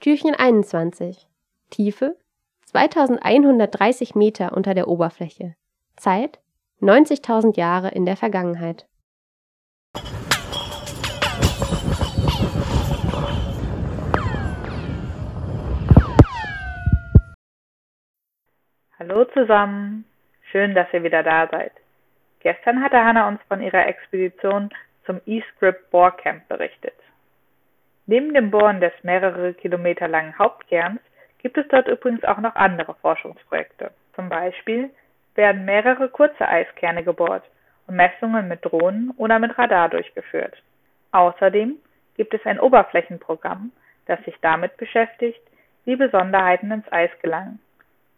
Türchen 21. Tiefe 2130 Meter unter der Oberfläche. Zeit 90.000 Jahre in der Vergangenheit. Hallo zusammen, schön, dass ihr wieder da seid. Gestern hatte Hanna uns von ihrer Expedition zum E-Script Bohrcamp berichtet. Neben dem Bohren des mehrere Kilometer langen Hauptkerns gibt es dort übrigens auch noch andere Forschungsprojekte. Zum Beispiel werden mehrere kurze Eiskerne gebohrt und Messungen mit Drohnen oder mit Radar durchgeführt. Außerdem gibt es ein Oberflächenprogramm, das sich damit beschäftigt, wie Besonderheiten ins Eis gelangen.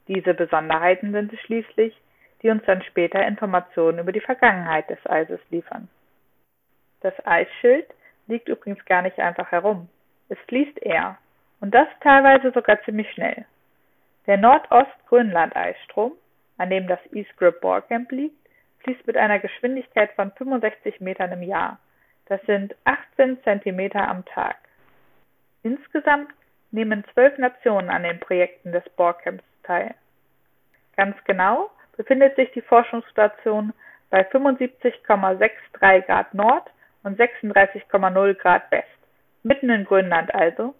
Diese Besonderheiten sind es schließlich, die uns dann später Informationen über die Vergangenheit des Eises liefern. Das Eisschild liegt übrigens gar nicht einfach herum. Es fließt eher, und das teilweise sogar ziemlich schnell. Der Nordost-Grönland-Eisstrom, an dem das East Grip Bohrcamp liegt, fließt mit einer Geschwindigkeit von 65 Metern im Jahr. Das sind 18 Zentimeter am Tag. Insgesamt nehmen zwölf Nationen an den Projekten des Bohrcamps teil. Ganz genau befindet sich die Forschungsstation bei 75,63 Grad Nord und 36,0 Grad West, mitten in Grönland also.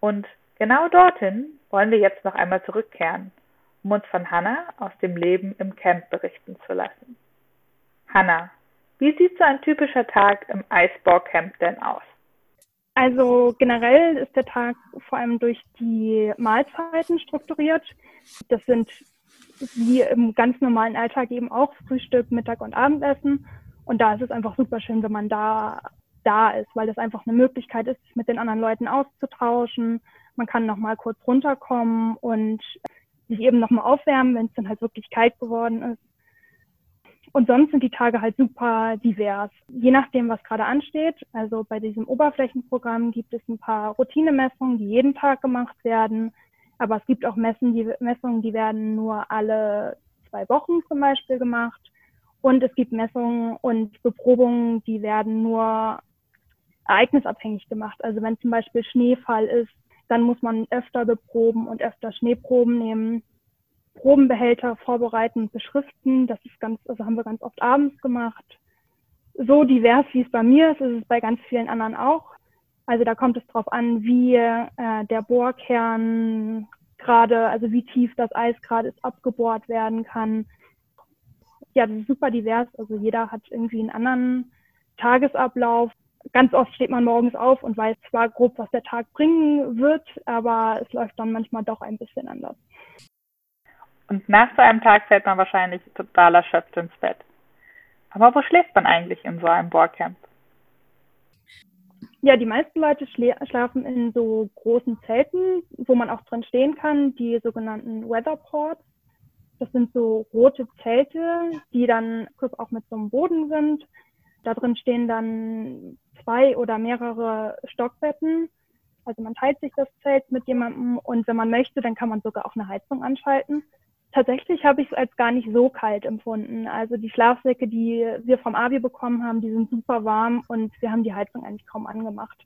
Und genau dorthin wollen wir jetzt noch einmal zurückkehren, um uns von Hanna aus dem Leben im Camp berichten zu lassen. Hanna, wie sieht so ein typischer Tag im Eisbau Camp denn aus? Also generell ist der Tag vor allem durch die Mahlzeiten strukturiert. Das sind wie im ganz normalen Alltag eben auch Frühstück, Mittag und Abendessen. Und da ist es einfach super schön, wenn man da da ist, weil das einfach eine Möglichkeit ist, sich mit den anderen Leuten auszutauschen. Man kann noch mal kurz runterkommen und sich eben noch mal aufwärmen, wenn es dann halt wirklich kalt geworden ist. Und sonst sind die Tage halt super divers. Je nachdem, was gerade ansteht. Also bei diesem Oberflächenprogramm gibt es ein paar Routinemessungen, die jeden Tag gemacht werden. Aber es gibt auch Messen, die, Messungen, die werden nur alle zwei Wochen zum Beispiel gemacht. Und es gibt Messungen und Beprobungen, die werden nur ereignisabhängig gemacht. Also wenn zum Beispiel Schneefall ist, dann muss man öfter beproben und öfter Schneeproben nehmen. Probenbehälter vorbereiten und beschriften. Das ist ganz, also haben wir ganz oft abends gemacht. So divers, wie es bei mir ist, ist es bei ganz vielen anderen auch. Also da kommt es darauf an, wie äh, der Bohrkern gerade, also wie tief das Eis gerade ist, abgebohrt werden kann. Ja, das ist super divers. Also jeder hat irgendwie einen anderen Tagesablauf. Ganz oft steht man morgens auf und weiß zwar grob, was der Tag bringen wird, aber es läuft dann manchmal doch ein bisschen anders. Und nach so einem Tag fällt man wahrscheinlich total erschöpft ins Bett. Aber wo schläft man eigentlich in so einem Bohrcamp? Ja, die meisten Leute schlafen in so großen Zelten, wo man auch drin stehen kann, die sogenannten Weatherports. Das sind so rote Zelte, die dann auch mit so einem Boden sind. Da drin stehen dann zwei oder mehrere Stockbetten. Also man teilt sich das Zelt mit jemandem und wenn man möchte, dann kann man sogar auch eine Heizung anschalten. Tatsächlich habe ich es als gar nicht so kalt empfunden. Also die Schlafsäcke, die wir vom Abi bekommen haben, die sind super warm und wir haben die Heizung eigentlich kaum angemacht.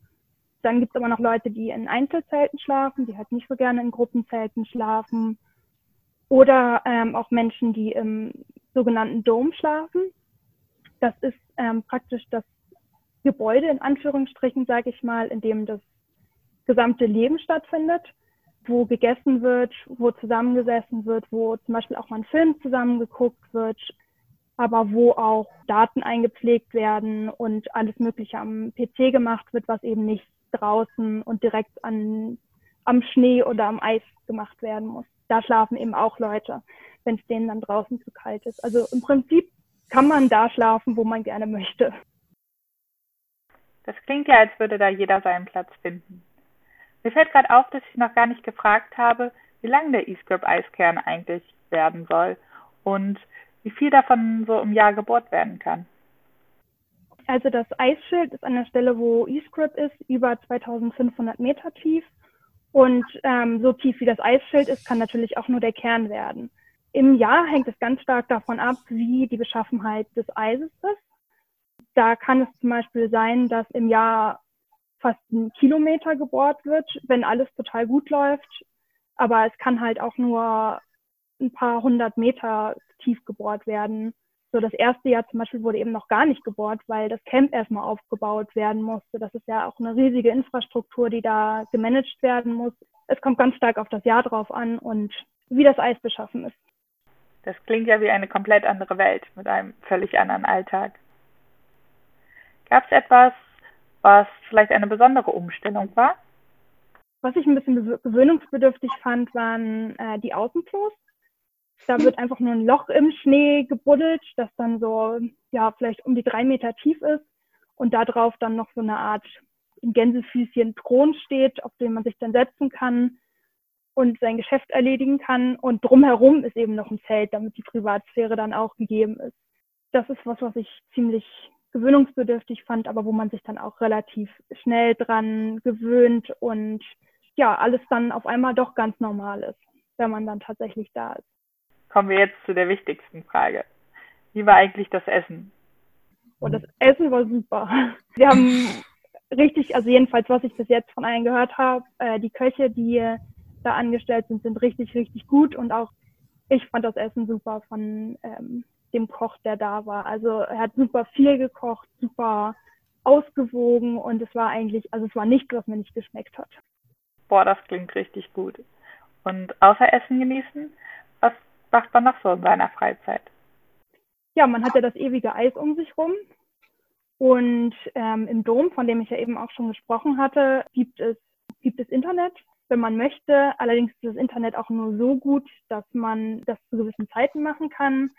Dann gibt es aber noch Leute, die in Einzelzelten schlafen, die halt nicht so gerne in Gruppenzelten schlafen. Oder ähm, auch Menschen, die im sogenannten Dom schlafen. Das ist ähm, praktisch das Gebäude in Anführungsstrichen, sage ich mal, in dem das gesamte Leben stattfindet wo gegessen wird, wo zusammengesessen wird, wo zum Beispiel auch mal ein Film zusammengeguckt wird, aber wo auch Daten eingepflegt werden und alles Mögliche am PC gemacht wird, was eben nicht draußen und direkt an, am Schnee oder am Eis gemacht werden muss. Da schlafen eben auch Leute, wenn es denen dann draußen zu kalt ist. Also im Prinzip kann man da schlafen, wo man gerne möchte. Das klingt ja, als würde da jeder seinen Platz finden. Mir fällt gerade auf, dass ich noch gar nicht gefragt habe, wie lang der E-Script-Eiskern eigentlich werden soll und wie viel davon so im Jahr gebohrt werden kann. Also das Eisschild ist an der Stelle, wo E-Script ist, über 2500 Meter tief. Und ähm, so tief wie das Eisschild ist, kann natürlich auch nur der Kern werden. Im Jahr hängt es ganz stark davon ab, wie die Beschaffenheit des Eises ist. Da kann es zum Beispiel sein, dass im Jahr fast einen Kilometer gebohrt wird, wenn alles total gut läuft. Aber es kann halt auch nur ein paar hundert Meter tief gebohrt werden. So das erste Jahr zum Beispiel wurde eben noch gar nicht gebohrt, weil das Camp erstmal aufgebaut werden musste. Das ist ja auch eine riesige Infrastruktur, die da gemanagt werden muss. Es kommt ganz stark auf das Jahr drauf an und wie das Eis beschaffen ist. Das klingt ja wie eine komplett andere Welt mit einem völlig anderen Alltag. Gab es etwas, was vielleicht eine besondere Umstellung war? Was ich ein bisschen gewöhnungsbedürftig fand, waren äh, die Außenklos. Da wird einfach nur ein Loch im Schnee gebuddelt, das dann so, ja, vielleicht um die drei Meter tief ist und da drauf dann noch so eine Art Gänsefüßchen Thron steht, auf den man sich dann setzen kann und sein Geschäft erledigen kann. Und drumherum ist eben noch ein Zelt, damit die Privatsphäre dann auch gegeben ist. Das ist was, was ich ziemlich gewöhnungsbedürftig fand, aber wo man sich dann auch relativ schnell dran gewöhnt und ja, alles dann auf einmal doch ganz normal ist, wenn man dann tatsächlich da ist. Kommen wir jetzt zu der wichtigsten Frage. Wie war eigentlich das Essen? Und das Essen war super. Wir haben richtig, also jedenfalls, was ich bis jetzt von allen gehört habe, äh, die Köche, die da angestellt sind, sind richtig, richtig gut und auch ich fand das Essen super von ähm, dem Koch, der da war. Also er hat super viel gekocht, super ausgewogen und es war eigentlich, also es war nichts, was mir nicht geschmeckt hat. Boah, das klingt richtig gut. Und außer Essen genießen, macht man noch so in seiner Freizeit? Ja, man hat ja das ewige Eis um sich rum. Und ähm, im Dom, von dem ich ja eben auch schon gesprochen hatte, gibt es, gibt es Internet, wenn man möchte. Allerdings ist das Internet auch nur so gut, dass man das zu gewissen Zeiten machen kann.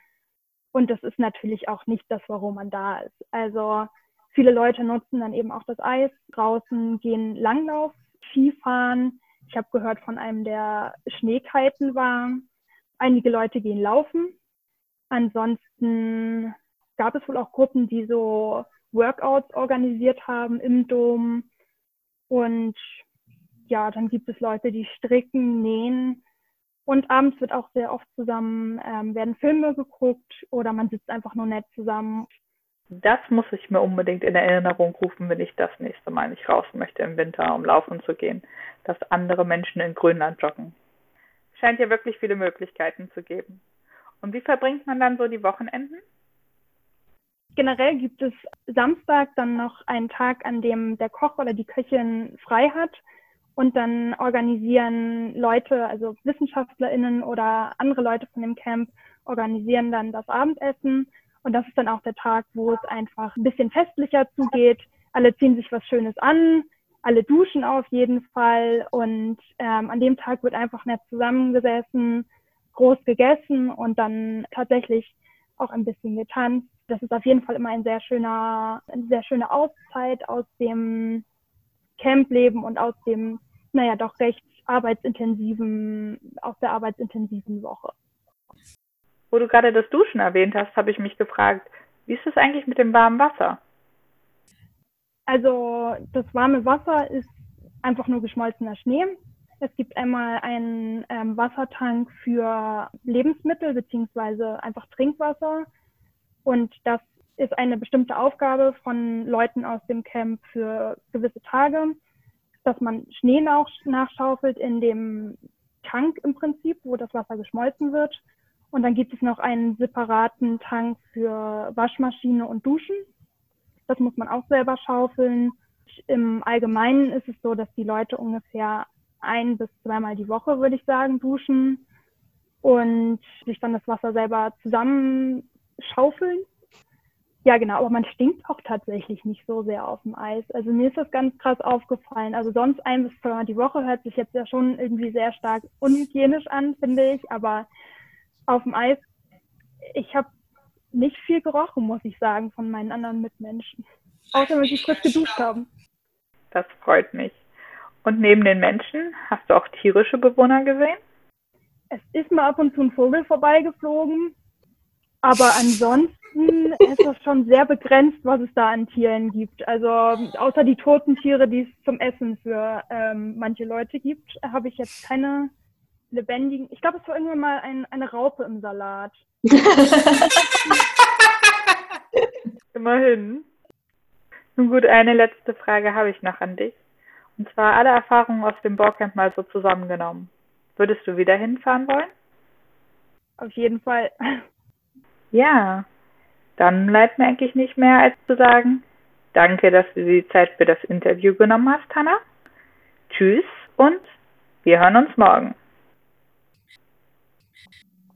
Und das ist natürlich auch nicht das, warum man da ist. Also viele Leute nutzen dann eben auch das Eis draußen, gehen Langlauf, Skifahren. Ich habe gehört von einem, der Schneekiten war. Einige Leute gehen laufen. Ansonsten gab es wohl auch Gruppen, die so Workouts organisiert haben im Dom. Und ja, dann gibt es Leute, die stricken, nähen. Und abends wird auch sehr oft zusammen, ähm, werden Filme geguckt oder man sitzt einfach nur nett zusammen. Das muss ich mir unbedingt in Erinnerung rufen, wenn ich das nächste Mal nicht raus möchte im Winter, um laufen zu gehen, dass andere Menschen in Grönland joggen. Scheint ja wirklich viele Möglichkeiten zu geben. Und wie verbringt man dann so die Wochenenden? Generell gibt es Samstag dann noch einen Tag, an dem der Koch oder die Köchin frei hat und dann organisieren Leute, also WissenschaftlerInnen oder andere Leute von dem Camp, organisieren dann das Abendessen. Und das ist dann auch der Tag, wo es einfach ein bisschen festlicher zugeht. Alle ziehen sich was Schönes an, alle duschen auf jeden Fall. Und ähm, an dem Tag wird einfach nett zusammengesessen, groß gegessen und dann tatsächlich auch ein bisschen getanzt. Das ist auf jeden Fall immer ein sehr schöner, eine sehr schöne Auszeit aus dem Campleben und aus dem naja, doch recht arbeitsintensiven, aus der arbeitsintensiven Woche. Wo du gerade das Duschen erwähnt hast, habe ich mich gefragt, wie ist es eigentlich mit dem warmen Wasser? Also das warme Wasser ist einfach nur geschmolzener Schnee. Es gibt einmal einen ähm, Wassertank für Lebensmittel beziehungsweise einfach Trinkwasser. Und das ist eine bestimmte Aufgabe von Leuten aus dem Camp für gewisse Tage dass man Schnee nachschaufelt in dem Tank im Prinzip, wo das Wasser geschmolzen wird. Und dann gibt es noch einen separaten Tank für Waschmaschine und Duschen. Das muss man auch selber schaufeln. Im Allgemeinen ist es so, dass die Leute ungefähr ein bis zweimal die Woche, würde ich sagen, duschen und sich dann das Wasser selber zusammenschaufeln ja, genau, aber man stinkt auch tatsächlich nicht so sehr auf dem Eis. Also mir ist das ganz krass aufgefallen. Also sonst ein bis zweimal die Woche hört sich jetzt ja schon irgendwie sehr stark unhygienisch an, finde ich. Aber auf dem Eis, ich habe nicht viel gerochen, muss ich sagen, von meinen anderen Mitmenschen. Außer wenn sie kurz geduscht haben. Das freut mich. Und neben den Menschen, hast du auch tierische Bewohner gesehen? Es ist mal ab und zu ein Vogel vorbeigeflogen. Aber ansonsten ist das schon sehr begrenzt, was es da an Tieren gibt. Also außer die toten Tiere, die es zum Essen für ähm, manche Leute gibt, habe ich jetzt keine lebendigen. Ich glaube, es war irgendwann mal ein, eine Raupe im Salat. Immerhin. Nun gut, eine letzte Frage habe ich noch an dich. Und zwar alle Erfahrungen aus dem Bohrcamp mal so zusammengenommen. Würdest du wieder hinfahren wollen? Auf jeden Fall. Ja, dann bleibt mir eigentlich nicht mehr als zu sagen, danke, dass du die Zeit für das Interview genommen hast, Hanna. Tschüss und wir hören uns morgen.